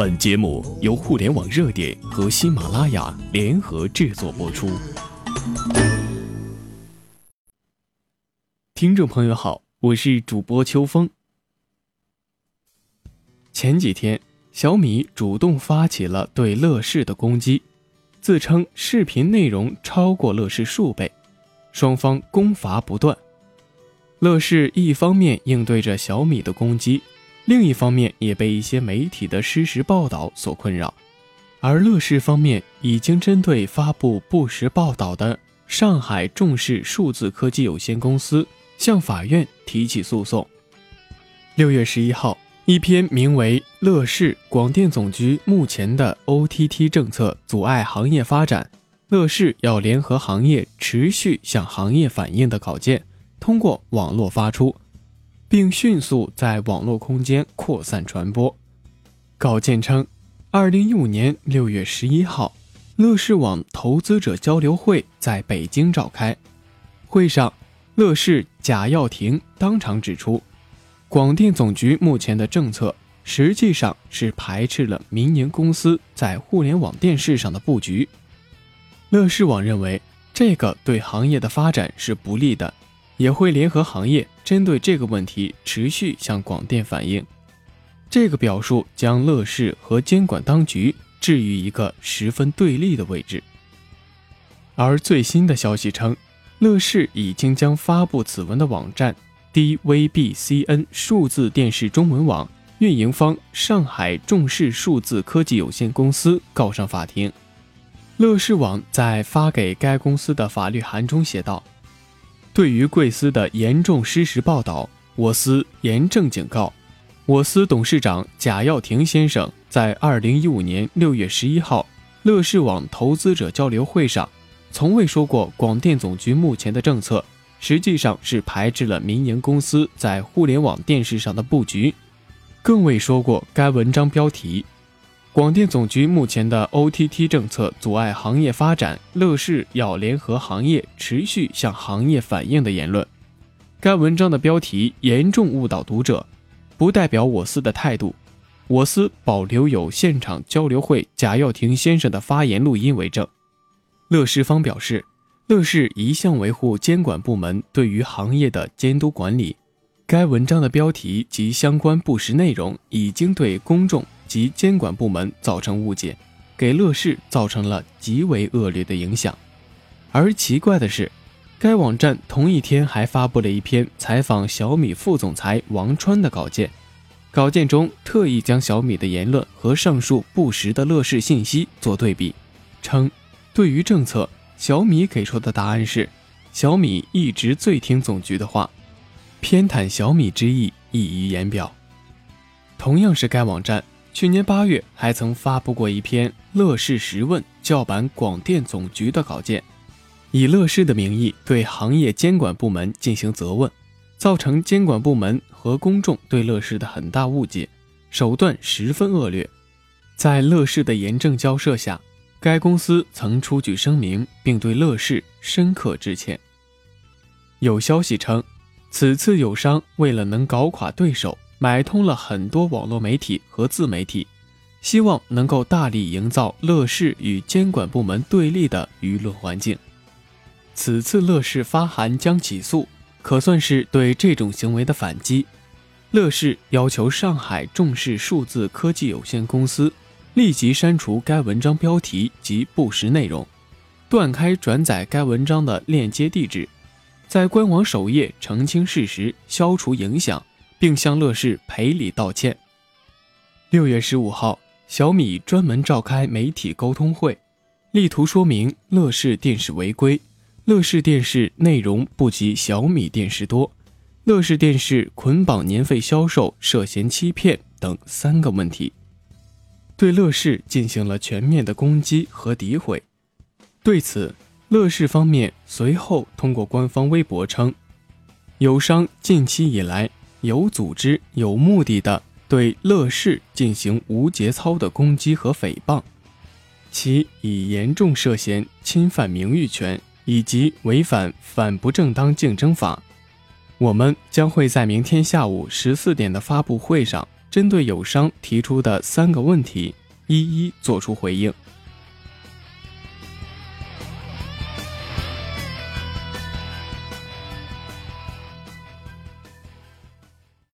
本节目由互联网热点和喜马拉雅联合制作播出。听众朋友好，我是主播秋风。前几天，小米主动发起了对乐视的攻击，自称视频内容超过乐视数倍，双方攻伐不断。乐视一方面应对着小米的攻击。另一方面，也被一些媒体的失实报道所困扰，而乐视方面已经针对发布不实报道的上海众视数字科技有限公司向法院提起诉讼。六月十一号，一篇名为《乐视广电总局目前的 OTT 政策阻碍行业发展，乐视要联合行业持续向行业反映》的稿件通过网络发出。并迅速在网络空间扩散传播。稿件称，二零一五年六月十一号，乐视网投资者交流会在北京召开。会上，乐视贾跃亭当场指出，广电总局目前的政策实际上是排斥了民营公司在互联网电视上的布局。乐视网认为，这个对行业的发展是不利的。也会联合行业针对这个问题持续向广电反映。这个表述将乐视和监管当局置于一个十分对立的位置。而最新的消息称，乐视已经将发布此文的网站 DVBCN 数字电视中文网运营方上海众视数字科技有限公司告上法庭。乐视网在发给该公司的法律函中写道。对于贵司的严重失实报道，我司严正警告。我司董事长贾跃亭先生在二零一五年六月十一号乐视网投资者交流会上，从未说过广电总局目前的政策实际上是排斥了民营公司在互联网电视上的布局，更未说过该文章标题。广电总局目前的 OTT 政策阻碍行业发展，乐视要联合行业持续向行业反映的言论。该文章的标题严重误导读者，不代表我司的态度。我司保留有现场交流会贾跃亭先生的发言录音为证。乐视方表示，乐视一向维护监管部门对于行业的监督管理。该文章的标题及相关不实内容已经对公众。及监管部门造成误解，给乐视造成了极为恶劣的影响。而奇怪的是，该网站同一天还发布了一篇采访小米副总裁王川的稿件，稿件中特意将小米的言论和上述不实的乐视信息做对比，称对于政策，小米给出的答案是小米一直最听总局的话，偏袒小米之意溢于言表。同样是该网站。去年八月，还曾发布过一篇《乐视十问》叫板广电总局的稿件，以乐视的名义对行业监管部门进行责问，造成监管部门和公众对乐视的很大误解，手段十分恶劣。在乐视的严正交涉下，该公司曾出具声明，并对乐视深刻致歉。有消息称，此次友商为了能搞垮对手。买通了很多网络媒体和自媒体，希望能够大力营造乐视与监管部门对立的舆论环境。此次乐视发函将起诉，可算是对这种行为的反击。乐视要求上海众视数字科技有限公司立即删除该文章标题及不实内容，断开转载该文章的链接地址，在官网首页澄清事实，消除影响。并向乐视赔礼道歉。六月十五号，小米专门召开媒体沟通会，力图说明乐视电视违规，乐视电视内容不及小米电视多，乐视电视捆绑年费销售涉嫌欺骗等三个问题，对乐视进行了全面的攻击和诋毁。对此，乐视方面随后通过官方微博称，友商近期以来。有组织、有目的的对乐视进行无节操的攻击和诽谤，其已严重涉嫌侵犯名誉权以及违反反不正当竞争法。我们将会在明天下午十四点的发布会上针对友商提出的三个问题，一一做出回应。